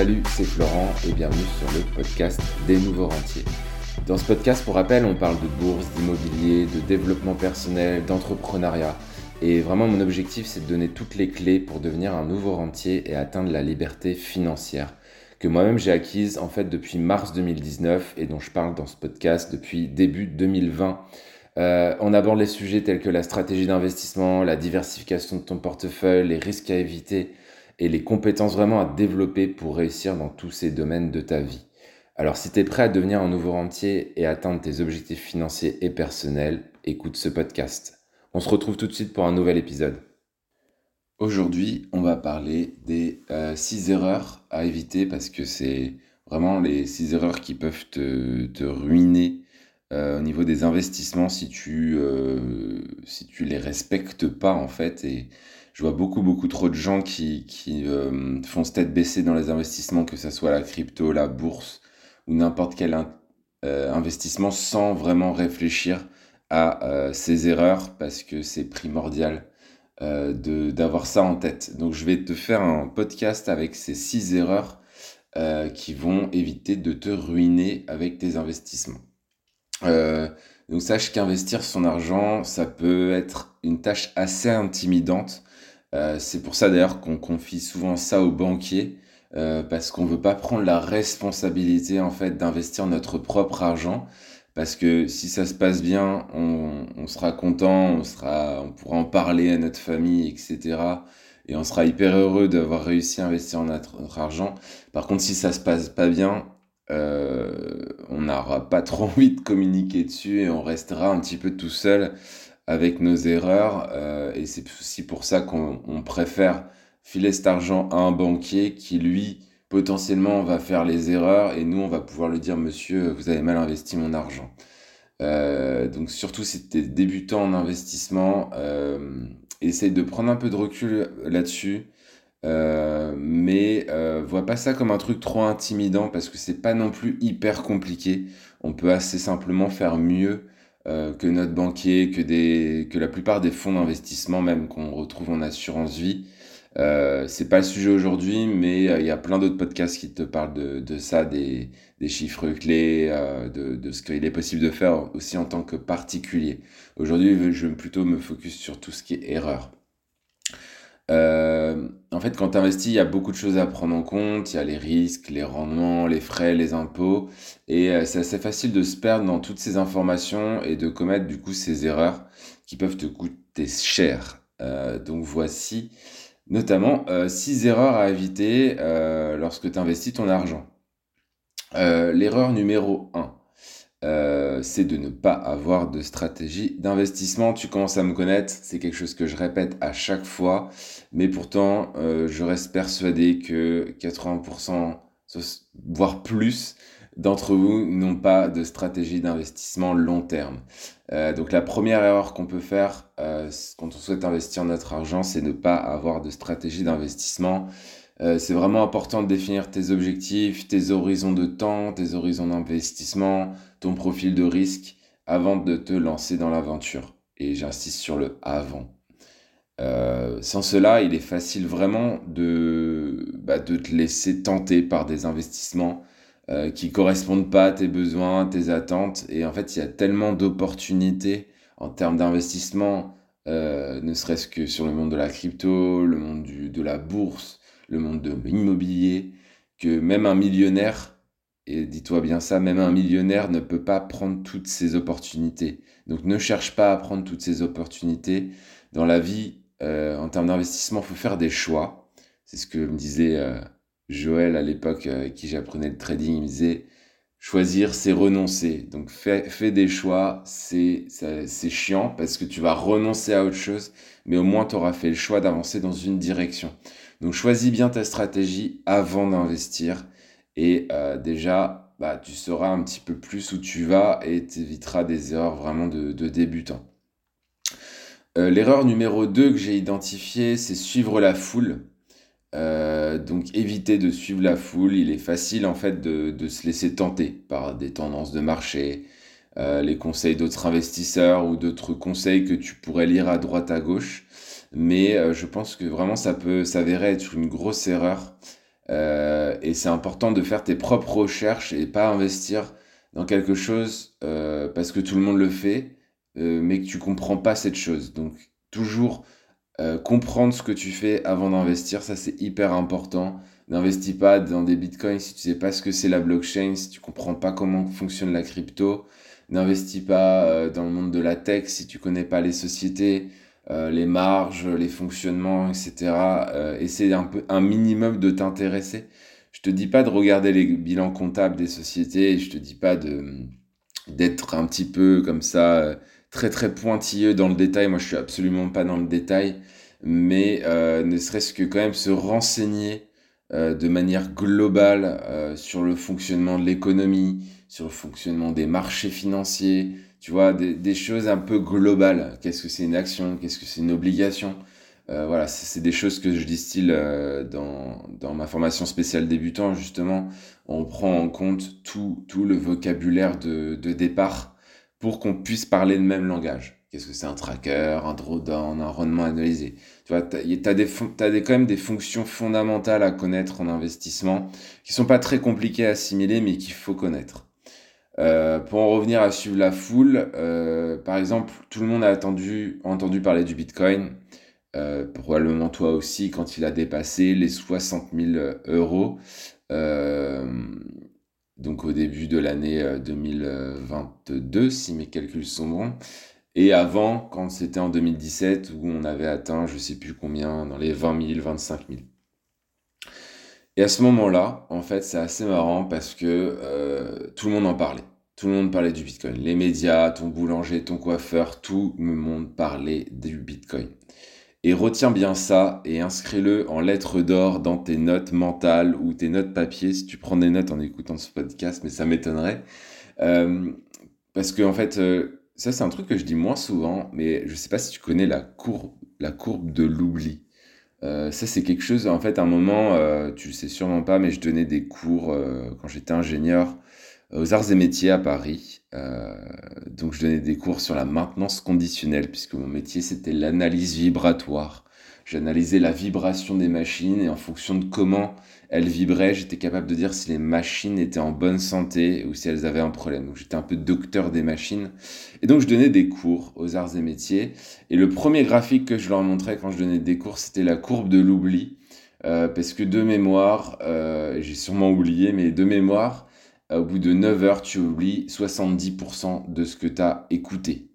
Salut, c'est Florent et bienvenue sur le podcast des nouveaux rentiers. Dans ce podcast, pour rappel, on parle de bourse, d'immobilier, de développement personnel, d'entrepreneuriat. Et vraiment, mon objectif, c'est de donner toutes les clés pour devenir un nouveau rentier et atteindre la liberté financière que moi-même j'ai acquise en fait depuis mars 2019 et dont je parle dans ce podcast depuis début 2020. Euh, on aborde les sujets tels que la stratégie d'investissement, la diversification de ton portefeuille, les risques à éviter et les compétences vraiment à développer pour réussir dans tous ces domaines de ta vie. Alors si tu es prêt à devenir un nouveau rentier et atteindre tes objectifs financiers et personnels, écoute ce podcast. On se retrouve tout de suite pour un nouvel épisode. Aujourd'hui, on va parler des 6 euh, erreurs à éviter parce que c'est vraiment les 6 erreurs qui peuvent te, ruiner euh, au niveau des investissements si tu, euh, si les respectes pas en fait. Et je vois beaucoup, beaucoup trop de gens qui, qui font se tête baissée dans les investissements, que ce soit la crypto, la bourse ou n'importe quel investissement sans vraiment réfléchir à ces erreurs parce que c'est primordial euh, d'avoir ça en tête. Donc je vais te faire un podcast avec ces six erreurs euh, qui vont éviter de te ruiner avec tes investissements. Euh, donc sache qu'investir son argent, ça peut être une tâche assez intimidante. C'est pour ça d'ailleurs qu'on confie souvent ça aux banquiers. parce qu'on veut pas prendre la responsabilité en fait d'investir notre propre argent parce que si ça se passe bien, on, sera content, on, sera, on pourra en parler à notre famille, etc. Et on sera hyper heureux d'avoir réussi à investir notre, argent. Par contre, si ça se passe pas bien, euh, on n'aura pas trop envie de communiquer dessus et on restera un petit peu tout seul avec nos erreurs. Euh, et c'est aussi pour ça qu'on préfère filer cet argent à un banquier qui, lui, potentiellement va faire les erreurs et nous on va pouvoir le dire monsieur vous avez mal investi mon argent. Euh, donc surtout si tu es débutant en investissement, euh, essaye de prendre un peu de recul là-dessus. Euh, mais vois pas ça comme un truc trop intimidant parce que c'est pas non plus hyper compliqué. On peut assez simplement faire mieux que notre banquier, que, des, que la plupart des fonds d'investissement même qu'on retrouve en assurance vie. Euh, c'est pas le sujet aujourd'hui, mais euh, il y a plein d'autres podcasts qui te parlent de, de ça, des, des, chiffres clés, euh, de, de, ce qu'il est possible de faire aussi en tant que particulier. Aujourd'hui, je vais plutôt me focus sur tout ce qui est erreur. Euh, en fait, quand tu investis, il y a beaucoup de choses à prendre en compte. Il y a les risques, les rendements, les frais, les impôts. Et c'est assez facile de se perdre dans toutes ces informations et de commettre du coup ces erreurs qui peuvent te coûter cher. donc voici Notamment, 6 euh, erreurs à éviter euh, lorsque tu investis ton argent. Euh, l'erreur numéro 1, c'est de ne pas avoir de stratégie d'investissement. Tu commences à me connaître, c'est quelque chose que je répète à chaque fois, mais pourtant, je reste persuadé que 80%, voire plus, d'entre vous n'ont pas de stratégie d'investissement long terme. Euh, donc la première erreur qu'on peut faire euh, quand on souhaite investir notre argent, c'est ne pas avoir de stratégie d'investissement. Euh, c'est vraiment important de définir tes objectifs, tes horizons de temps, tes horizons d'investissement, ton profil de risque avant de te lancer dans l'aventure. Et j'insiste sur le avant. sans cela, il est facile vraiment de, bah, de te laisser tenter par des investissements euh, qui correspondent pas à tes besoins, tes attentes. Et en fait, il y a tellement d'opportunités en termes d'investissement, euh, ne serait-ce que sur le monde de la crypto, le monde du, de la bourse, le monde de l'immobilier, que même un millionnaire, et dis-toi bien ça, même un millionnaire ne peut pas prendre toutes ces opportunités. Donc ne cherche pas à prendre toutes ces opportunités. Dans la vie, euh, en termes d'investissement, il faut faire des choix. C'est ce que me disait Joël, à l'époque, euh, avec qui j'apprenais le trading, il me disait choisir, c'est renoncer. Donc fais, des choix, c'est chiant parce que tu vas renoncer à autre chose, mais au moins tu auras fait le choix d'avancer dans une direction. Donc choisis bien ta stratégie avant d'investir et euh, déjà bah, tu sauras un petit peu plus où tu vas et tu éviteras des erreurs vraiment de, de débutant. Euh, l'erreur numéro 2 que j'ai identifiée, c'est suivre la foule. Euh, donc éviter de suivre la foule, il est facile en fait de, se laisser tenter par des tendances de marché, euh, les conseils d'autres investisseurs ou d'autres conseils que tu pourrais lire à droite à gauche. Mais euh, je pense que vraiment ça peut s'avérer être une grosse erreur et c'est important de faire tes propres recherches et pas investir dans quelque chose parce que tout le monde le fait, mais que tu comprends pas cette chose. Donc toujours comprendre ce que tu fais avant d'investir, ça c'est hyper important. N'investis pas dans des bitcoins si tu sais pas ce que c'est la blockchain, si tu comprends pas comment fonctionne la crypto. N'investis pas euh, dans le monde de la tech si tu connais pas les sociétés, euh, les marges, les fonctionnements, etc. Euh, un peu, un minimum de t'intéresser. Je te dis pas de regarder les bilans comptables des sociétés, je te dis pas de d'être un petit peu comme ça très très pointilleux dans le détail. Moi, je suis absolument pas dans le détail, mais ne serait-ce que quand même se renseigner euh, de manière globale euh, sur le fonctionnement de l'économie, sur le fonctionnement des marchés financiers, tu vois, des, choses un peu globales. Qu'est-ce que c'est une action? Qu'est-ce que c'est une obligation? Euh, Voilà, c'est des choses que je distille dans, dans ma formation spéciale débutant, justement. On prend en compte tout, tout le vocabulaire de, de départ pour qu'on puisse parler le même langage. Qu'est-ce que c'est un tracker, un drawdown, un rendement analysé? Tu vois, tu as, des, as des, quand même des fonctions fondamentales à connaître en investissement qui sont pas très compliquées à assimiler, mais qu'il faut connaître. Euh, pour en revenir à suivre la foule, euh, par exemple, tout le monde a entendu parler du Bitcoin, euh, probablement toi aussi, quand il a dépassé les 60 000 euros. donc au début de l'année 2022, si mes calculs sont bons. Et avant, quand c'était en 2017, où on avait atteint, je sais plus combien, dans les 20 000, 25 000. Et à ce moment-là, en fait, c'est assez marrant parce que tout le monde en parlait. Tout le monde parlait du Bitcoin. Les médias, ton boulanger, ton coiffeur, tout le monde parlait du Bitcoin. Et retiens bien ça et inscris-le en lettres d'or dans tes notes mentales ou tes notes papier si tu prends des notes en écoutant ce podcast, mais ça m'étonnerait. Euh, parce que en fait, euh, ça, c'est un truc que je dis moins souvent, mais je sais pas si tu connais la courbe, de l'oubli. Euh, ça, c'est quelque chose, en fait, à un moment, tu le sais sûrement pas, mais je donnais des cours quand j'étais ingénieur aux arts et métiers à Paris. donc, je donnais des cours sur la maintenance conditionnelle, puisque mon métier, c'était l'analyse vibratoire. J'analysais la vibration des machines et en fonction de comment elles vibraient, j'étais capable de dire si les machines étaient en bonne santé ou si elles avaient un problème. Donc j'étais un peu docteur des machines. Et donc je donnais des cours aux arts et métiers. Et le premier graphique que je leur montrais quand je donnais des cours, c'était la courbe de l'oubli. Euh, parce que de mémoire, euh, j'ai sûrement oublié, mais de mémoire, au bout de 9 heures, tu oublies 70% de ce que tu as écouté.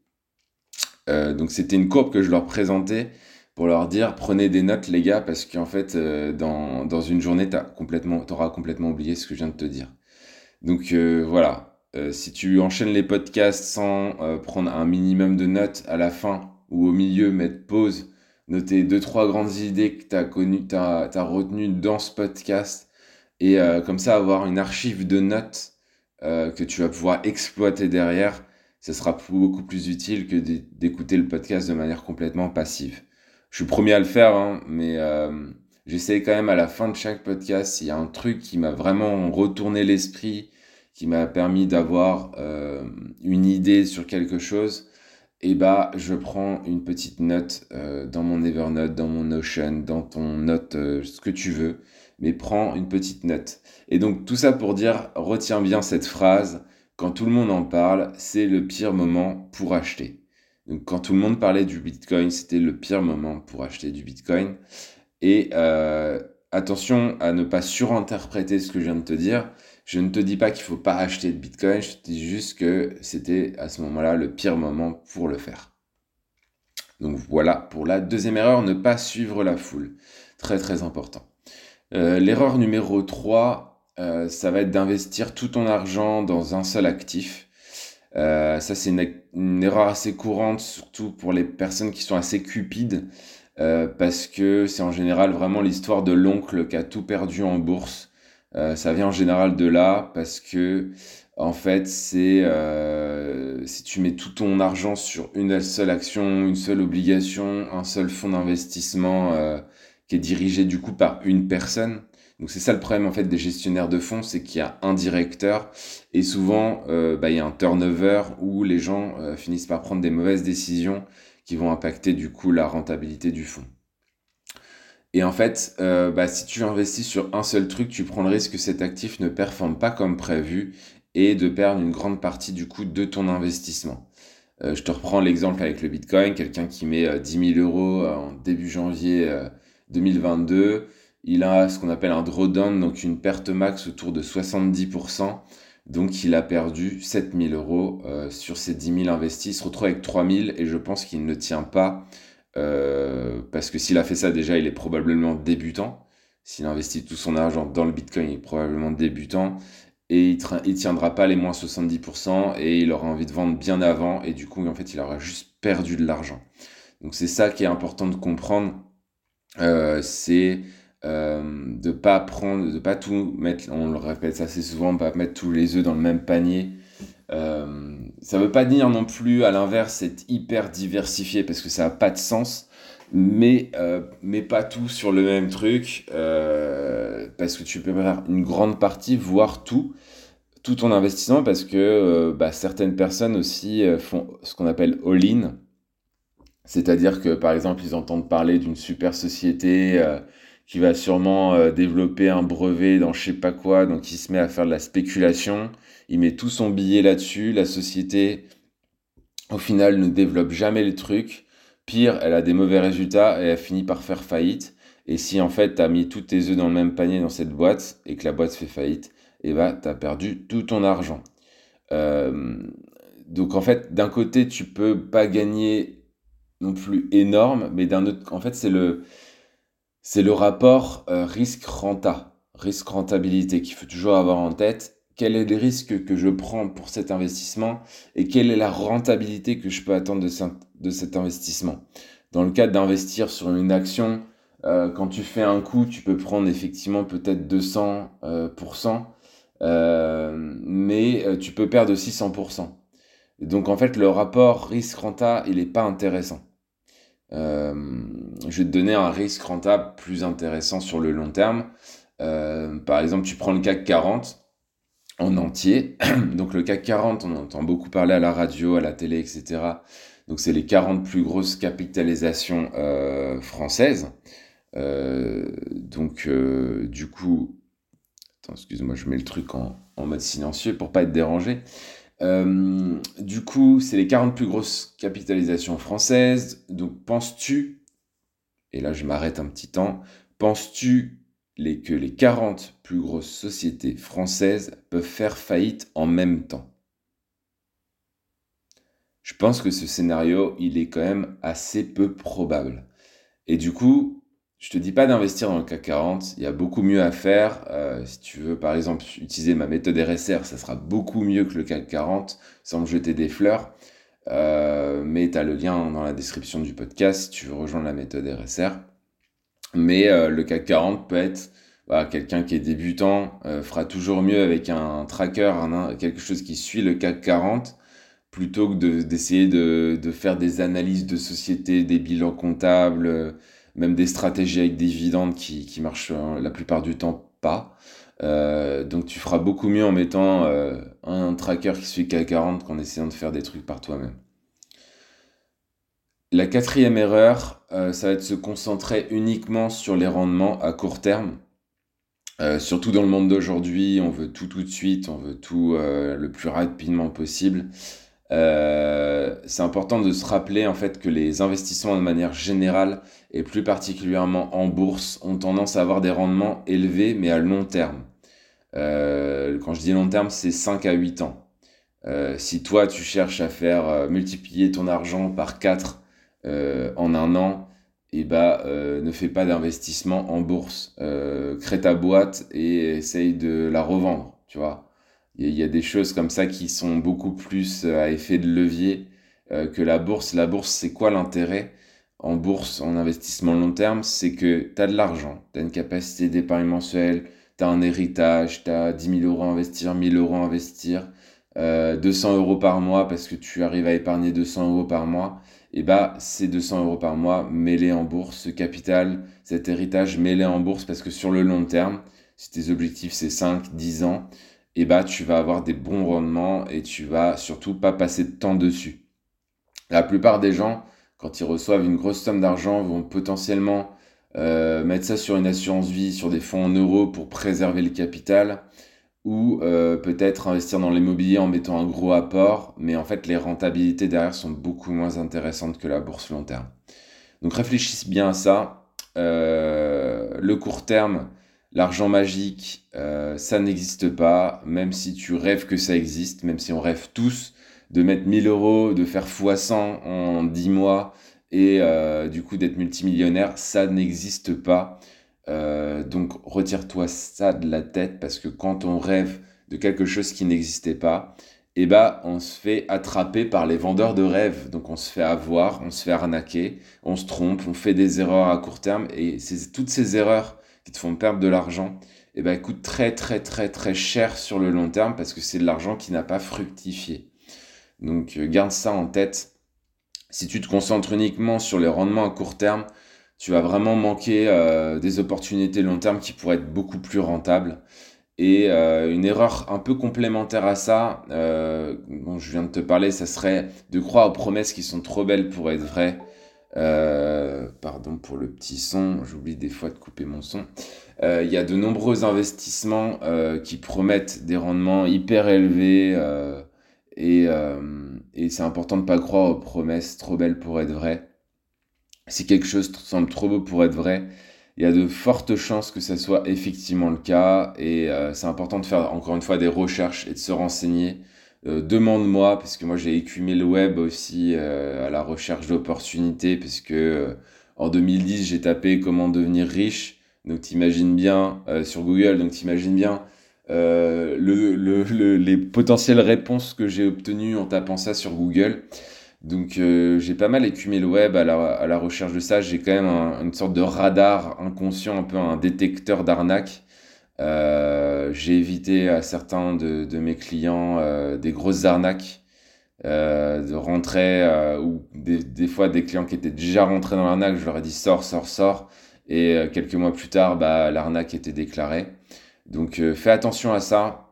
Euh, donc c'était une courbe que je leur présentais pour leur dire prenez des notes les gars parce qu'en fait euh, dans, dans, une journée tu complètement, auras complètement oublié ce que je viens de te dire. Donc euh, voilà, si tu enchaînes les podcasts sans prendre un minimum de notes à la fin ou au milieu, mettre pause, noter deux trois grandes idées que tu as as, as, retenues dans ce podcast et comme ça avoir une archive de notes que tu vas pouvoir exploiter derrière, ce sera beaucoup plus utile que d'écouter le podcast de manière complètement passive. Je suis premier à le faire, hein, mais euh, j'essaie quand même à la fin de chaque podcast, s'il y a un truc qui m'a vraiment retourné l'esprit, qui m'a permis d'avoir euh, une idée sur quelque chose, et bah je prends une petite note euh, dans mon Evernote, dans mon Notion, dans ton note, ce que tu veux, mais prends une petite note. Et donc tout ça pour dire, retiens bien cette phrase, quand tout le monde en parle, c'est le pire moment pour acheter. Donc, quand tout le monde parlait du Bitcoin, c'était le pire moment pour acheter du Bitcoin. Et euh, attention à ne pas surinterpréter ce que je viens de te dire. Je ne te dis pas qu'il ne faut pas acheter de Bitcoin, je te dis juste que c'était à ce moment-là le pire moment pour le faire. Donc voilà, pour la deuxième erreur, ne pas suivre la foule. Très très important. Euh, l'erreur numéro 3, euh, ça va être d'investir tout ton argent dans un seul actif. Euh, ça, c'est une, erreur assez courante, surtout pour les personnes qui sont assez cupides, parce que c'est en général vraiment l'histoire de l'oncle qui a tout perdu en bourse. Ça vient en général de là, parce que en fait, c'est si tu mets tout ton argent sur une seule action, une seule obligation, un seul fonds d'investissement qui est dirigé du coup par une personne, donc c'est ça le problème en fait des gestionnaires de fonds, c'est qu'il y a un directeur et souvent euh, bah, il y a un turnover où les gens euh, finissent par prendre des mauvaises décisions qui vont impacter du coup la rentabilité du fonds. Et en fait, euh, bah, si tu investis sur un seul truc, tu prends le risque que cet actif ne performe pas comme prévu et de perdre une grande partie du coût de ton investissement. Je te reprends l'exemple avec le Bitcoin, quelqu'un qui met 10 000 euros en début janvier 2022, il a ce qu'on appelle un drawdown, donc une perte max autour de 70%. Donc il a perdu 7000 euros euh, sur ses 10 000 investis. Il se retrouve avec 3000 et je pense qu'il ne tient pas euh, parce que s'il a fait ça déjà, il est probablement débutant. S'il investit tout son argent dans le Bitcoin, il est probablement débutant et il, ne tiendra pas les moins 70% et il aura envie de vendre bien avant et du coup en fait il aura juste perdu de l'argent. Donc c'est ça qui est important de comprendre, euh, c'est euh, de pas prendre, de pas tout mettre, on le répète assez souvent, pas mettre tous les œufs dans le même panier. Euh, ça veut pas dire non plus à l'inverse être hyper diversifié parce que ça n'a pas de sens, mais, euh, mais pas tout sur le même truc euh, parce que tu peux faire une grande partie, voire tout, tout ton investissement parce que bah, certaines personnes aussi font ce qu'on appelle all-in. C'est-à-dire que par exemple, ils entendent parler d'une super société qui va sûrement euh, développer un brevet dans je sais pas quoi, donc il se met à faire de la spéculation, il met tout son billet là-dessus, la société au final ne développe jamais le truc, pire, elle a des mauvais résultats et elle finit par faire faillite. Et si en fait tu as mis tous tes œufs dans le même panier dans cette boîte et que la boîte fait faillite, et eh ben, tu as perdu tout ton argent. Euh, donc en fait, d'un côté, tu peux pas gagner non plus énorme, mais d'un autre, en fait, c'est le, c'est le rapport euh, risque-renta, risque-rentabilité qu'il faut toujours avoir en tête. Quel est le risque que je prends pour cet investissement et quelle est la rentabilité que je peux attendre de, cet investissement? Dans le cas d'investir sur une action, euh, quand tu fais un coup, tu peux prendre effectivement peut-être 200%, euh, mais tu peux perdre aussi 100%. Donc en fait, le rapport risque-renta, il n'est pas intéressant. Euh, je vais te donner un risque rentable plus intéressant sur le long terme. Euh, par exemple, tu prends le CAC 40 en entier. Donc le CAC 40, on entend beaucoup parler à la radio, à la télé, etc. Donc c'est les 40 plus grosses capitalisations euh, françaises. donc du coup, attends, excuse-moi, je mets le truc en, en, mode silencieux pour pas être dérangé. Euh, du coup, c'est les 40 plus grosses capitalisations françaises. Donc, penses-tu, et là je m'arrête un petit temps, penses-tu que les 40 plus grosses sociétés françaises peuvent faire faillite en même temps? Je pense que ce scénario, il est quand même assez peu probable. Et du coup, je te dis pas d'investir dans le CAC 40, il y a beaucoup mieux à faire. Euh, si tu veux par exemple utiliser ma méthode RSR, ça sera beaucoup mieux que le CAC 40 sans me jeter des fleurs. Euh, mais tu as le lien dans la description du podcast si tu veux rejoindre la méthode RSR. Mais euh, le CAC 40 peut être quelqu'un qui est débutant, fera toujours mieux avec un tracker, quelque chose qui suit le CAC 40 plutôt que d'essayer de, de, faire des analyses de société, des bilans comptables même des stratégies avec des dividendes qui, qui marchent hein, la plupart du temps pas. Euh, donc tu feras beaucoup mieux en mettant euh, un tracker qui suit K40 qu'en essayant de faire des trucs par toi-même. La quatrième erreur, euh, ça va être de se concentrer uniquement sur les rendements à court terme. surtout dans le monde d'aujourd'hui, on veut tout tout de suite, on veut tout le plus rapidement possible. Euh, c'est important de se rappeler en fait que les investissements de manière générale et plus particulièrement en bourse ont tendance à avoir des rendements élevés mais à long terme. Euh, quand je dis long terme, c'est 5 à 8 ans. Euh, si toi tu cherches à faire multiplier ton argent par 4 en un an, et bah, ne fais pas d'investissement en bourse. crée ta boîte et essaye de la revendre, tu vois. Il y, a des choses comme ça qui sont beaucoup plus euh, à effet de levier euh, que la bourse. La bourse, c'est quoi l'intérêt en bourse, en investissement long terme? C'est que tu as de l'argent, tu as une capacité d'épargne mensuelle, tu as un héritage, tu as 10 000 euros à investir, 1000 euros à investir, euh, 200 euros par mois parce que tu arrives à épargner 200 euros par mois. Et bah, ces 200 euros par mois, mets-les en bourse, ce capital, cet héritage, mets-les en bourse parce que sur le long terme, si tes objectifs c'est 5, 10 ans, et bah, tu vas avoir des bons rendements et tu vas surtout pas passer de temps dessus. La plupart des gens, quand ils reçoivent une grosse somme d'argent, vont potentiellement mettre ça sur une assurance vie, sur des fonds en euros pour préserver le capital, ou peut-être investir dans l'immobilier en mettant un gros apport, mais en fait les rentabilités derrière sont beaucoup moins intéressantes que la bourse long terme. Donc réfléchissez bien à ça. le court terme, L'argent magique, euh, ça n'existe pas, même si tu rêves que ça existe, même si on rêve tous de mettre 1000 euros, de faire x100 en 10 mois et euh, du coup d'être multimillionnaire, ça n'existe pas. Euh, donc retire-toi ça de la tête parce que quand on rêve de quelque chose qui n'existait pas, eh ben, on se fait attraper par les vendeurs de rêves. Donc on se fait avoir, on se fait arnaquer, on se trompe, on fait des erreurs à court terme et toutes ces erreurs qui te font perdre de l'argent, eh ben, coûtent très très très très cher sur le long terme parce que c'est de l'argent qui n'a pas fructifié. Donc euh, garde ça en tête. Si tu te concentres uniquement sur les rendements à court terme, tu vas vraiment manquer euh, des opportunités long terme qui pourraient être beaucoup plus rentables. Et euh, une erreur un peu complémentaire à ça, dont je viens de te parler, ça serait de croire aux promesses qui sont trop belles pour être vraies. Euh, pardon pour le petit son, j'oublie des fois de couper mon son. Euh, il y a de nombreux investissements euh, qui promettent des rendements hyper élevés et, et c'est important de ne pas croire aux promesses trop belles pour être vraies. Si quelque chose semble trop beau pour être vrai, il y a de fortes chances que ça soit effectivement le cas et c'est important de faire encore une fois des recherches et de se renseigner euh, demande-moi, parce que moi j'ai écumé le web aussi euh, à la recherche d'opportunités, parce que euh, en 2010 j'ai tapé comment devenir riche, donc t'imagines bien sur Google, donc t'imagines bien le, les potentielles réponses que j'ai obtenues en tapant ça sur Google. Donc j'ai pas mal écumé le web à la, recherche de ça. J'ai quand même une sorte de radar inconscient, un peu un détecteur d'arnaque. Euh, j'ai évité à certains de, mes clients euh, des grosses arnaques, euh, de rentrer, ou des, fois des clients qui étaient déjà rentrés dans l'arnaque, je leur ai dit sors, sors, sors, et quelques mois plus tard, bah, l'arnaque était déclarée. Donc fais attention à ça.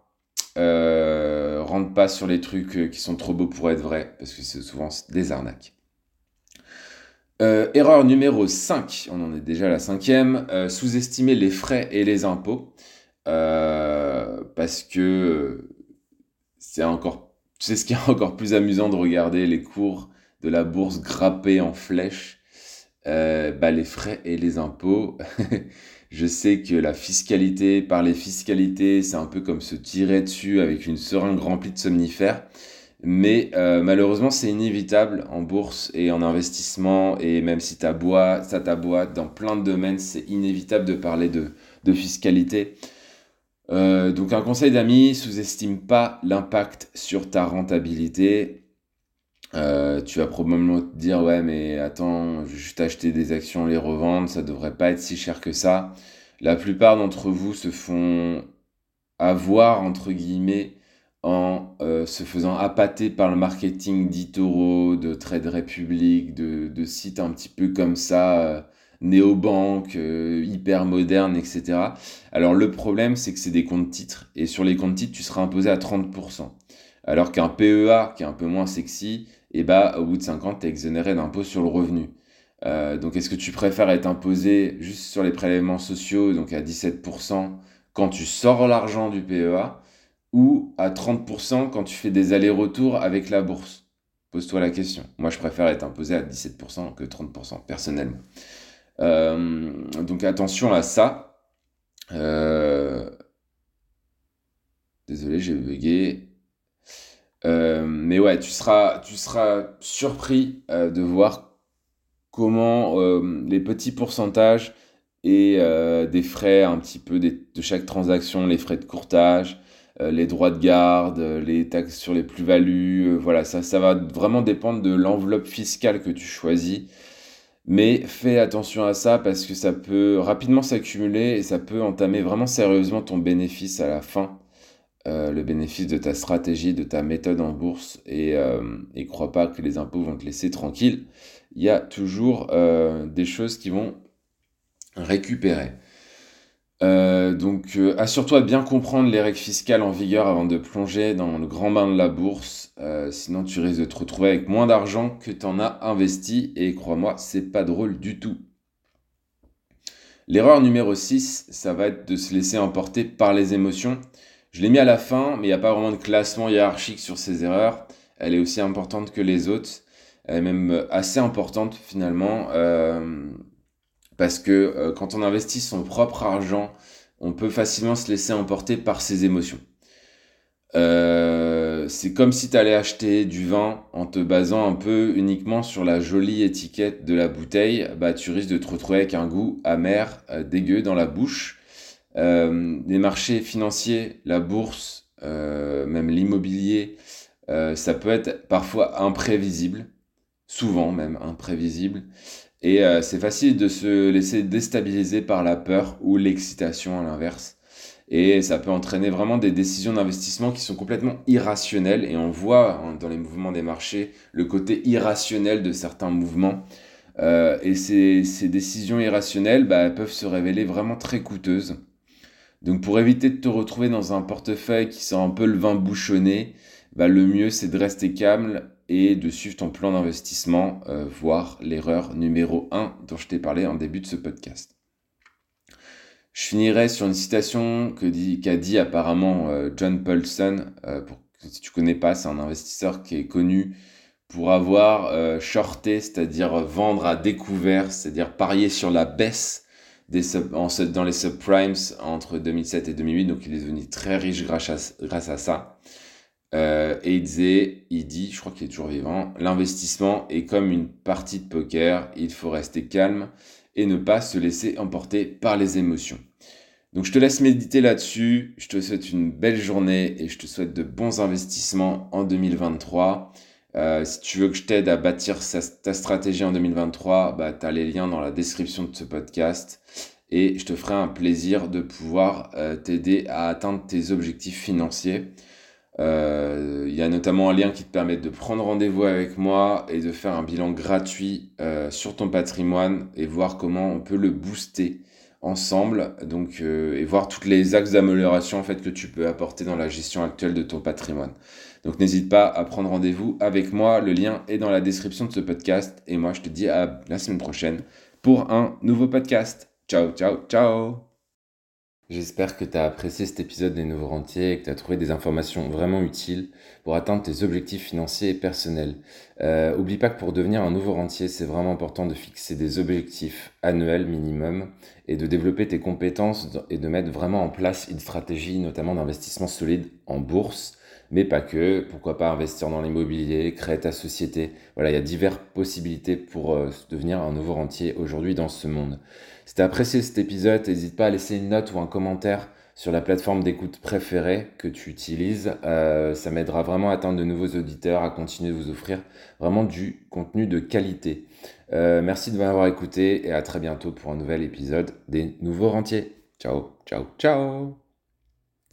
rentre pas sur les trucs qui sont trop beaux pour être vrais, parce que c'est souvent des arnaques. Erreur numéro 5, on en est déjà à la cinquième, sous-estimer les frais et les impôts. Euh, parce que c'est encore, ce qui est encore plus amusant de regarder les cours de la bourse grappés en flèche, euh, bah, les frais et les impôts. Je sais que la fiscalité, par les fiscalités, c'est un peu comme se tirer dessus avec une seringue remplie de somnifères. Mais euh, malheureusement, c'est inévitable en bourse et en investissement. Et même si ça ta boîte dans plein de domaines, c'est inévitable de parler de, de fiscalité. Euh, donc un conseil d'amis, sous-estime pas l'impact sur ta rentabilité. Euh, tu vas probablement te dire ouais mais attends, je vais juste acheter des actions, les revendre, ça devrait pas être si cher que ça. La plupart d'entre vous se font avoir entre guillemets en euh, se faisant appâter par le marketing d'Itoro, de Trade Republic, de, de sites un petit peu comme ça néobanque, euh, hyper moderne, etc. Alors le problème, c'est que c'est des comptes titres, et sur les comptes titres, tu seras imposé à 30%. Alors qu'un PEA, qui est un peu moins sexy, et eh bah, au bout de 5 ans, tu es exonéré d'impôt sur le revenu. Euh, donc est-ce que tu préfères être imposé juste sur les prélèvements sociaux, donc à 17% quand tu sors l'argent du PEA, ou à 30% quand tu fais des allers-retours avec la bourse? Pose-toi la question. Moi, je préfère être imposé à 17% que 30%, personnellement. Euh, donc attention à ça. Euh, désolé, j'ai bugué. Euh, mais ouais, tu seras, tu seras surpris de voir comment les petits pourcentages et des frais un petit peu de chaque transaction, les frais de courtage, les droits de garde, les taxes sur les plus-values, voilà, ça, ça va vraiment dépendre de l'enveloppe fiscale que tu choisis mais fais attention à ça parce que ça peut rapidement s'accumuler et ça peut entamer vraiment sérieusement ton bénéfice à la fin, euh, le bénéfice de ta stratégie, de ta méthode en bourse. Et, euh, crois pas que les impôts vont te laisser tranquille. Il y a toujours euh, des choses qui vont récupérer. Euh, donc euh, assure-toi de bien comprendre les règles fiscales en vigueur avant de plonger dans le grand bain de la bourse. Euh, sinon tu risques de te retrouver avec moins d'argent que tu en as investi et crois-moi, c'est pas drôle du tout. L'erreur numéro 6, ça va être de se laisser emporter par les émotions. Je l'ai mis à la fin, mais il n'y a pas vraiment de classement hiérarchique sur ces erreurs. Elle est aussi importante que les autres. Elle est même assez importante finalement. Parce que euh, quand on investit son propre argent, on peut facilement se laisser emporter par ses émotions. Euh, c'est comme si tu allais acheter du vin en te basant un peu uniquement sur la jolie étiquette de la bouteille. Bah, tu risques de te retrouver avec un goût amer, euh, dégueu dans la bouche. Les marchés financiers, la bourse, même l'immobilier, ça peut être parfois imprévisible, souvent même imprévisible. Et c'est facile de se laisser déstabiliser par la peur ou l'excitation à l'inverse. Et ça peut entraîner vraiment des décisions d'investissement qui sont complètement irrationnelles. Et on voit hein, dans les mouvements des marchés le côté irrationnel de certains mouvements. Euh, et ces, ces, décisions irrationnelles bah, peuvent se révéler vraiment très coûteuses. Donc pour éviter de te retrouver dans un portefeuille qui sent un peu le vin bouchonné, bah, le mieux c'est de rester calme et de suivre ton plan d'investissement, euh, voire l'erreur numéro 1 dont je t'ai parlé en début de ce podcast. Je finirai sur une citation qu'a dit apparemment euh, John Paulson. Euh, si tu connais pas, c'est un investisseur qui est connu pour avoir euh, shorté, c'est-à-dire vendre à découvert, c'est-à-dire parier sur la baisse des dans les subprimes entre 2007 et 2008. Donc il est devenu très riche grâce à ça. Et il disait, il dit, je crois qu'il est toujours vivant, l'investissement est comme une partie de poker, il faut rester calme et ne pas se laisser emporter par les émotions. Donc je te laisse méditer là-dessus, je te souhaite une belle journée et je te souhaite de bons investissements en 2023. Euh, si tu veux que je t'aide à bâtir ta stratégie en 2023, bah, tu as les liens dans la description de ce podcast et je te ferai un plaisir de pouvoir euh, t'aider à atteindre tes objectifs financiers. Euh, il y a notamment un lien qui te permet de prendre rendez-vous avec moi et de faire un bilan gratuit euh, sur ton patrimoine et voir comment on peut le booster ensemble donc euh, et voir toutes les axes d'amélioration en que tu peux apporter dans la gestion actuelle de ton patrimoine. Donc n'hésite pas à prendre rendez-vous avec moi, le lien est dans la description de ce podcast et moi je te dis à la semaine prochaine pour un nouveau podcast. Ciao ciao ciao. J'espère que tu as apprécié cet épisode des Nouveaux Rentiers et que tu as trouvé des informations vraiment utiles pour atteindre tes objectifs financiers et personnels. Euh, oublie pas que pour devenir un nouveau rentier, c'est vraiment important de fixer des objectifs annuels minimum et de développer tes compétences et de mettre vraiment en place une stratégie, notamment d'investissement solide en bourse, mais pas que. Pourquoi pas investir dans l'immobilier, créer ta société. Voilà, il y a diverses possibilités pour euh, devenir un nouveau rentier aujourd'hui dans ce monde. Si tu as apprécié cet épisode, n'hésite pas à laisser une note ou un commentaire sur la plateforme d'écoute préférée que tu utilises. Euh, ça m'aidera vraiment à atteindre de nouveaux auditeurs, à continuer de vous offrir vraiment du contenu de qualité. Euh, merci de m'avoir écouté et à très bientôt pour un nouvel épisode des Nouveaux Rentiers. Ciao, ciao, ciao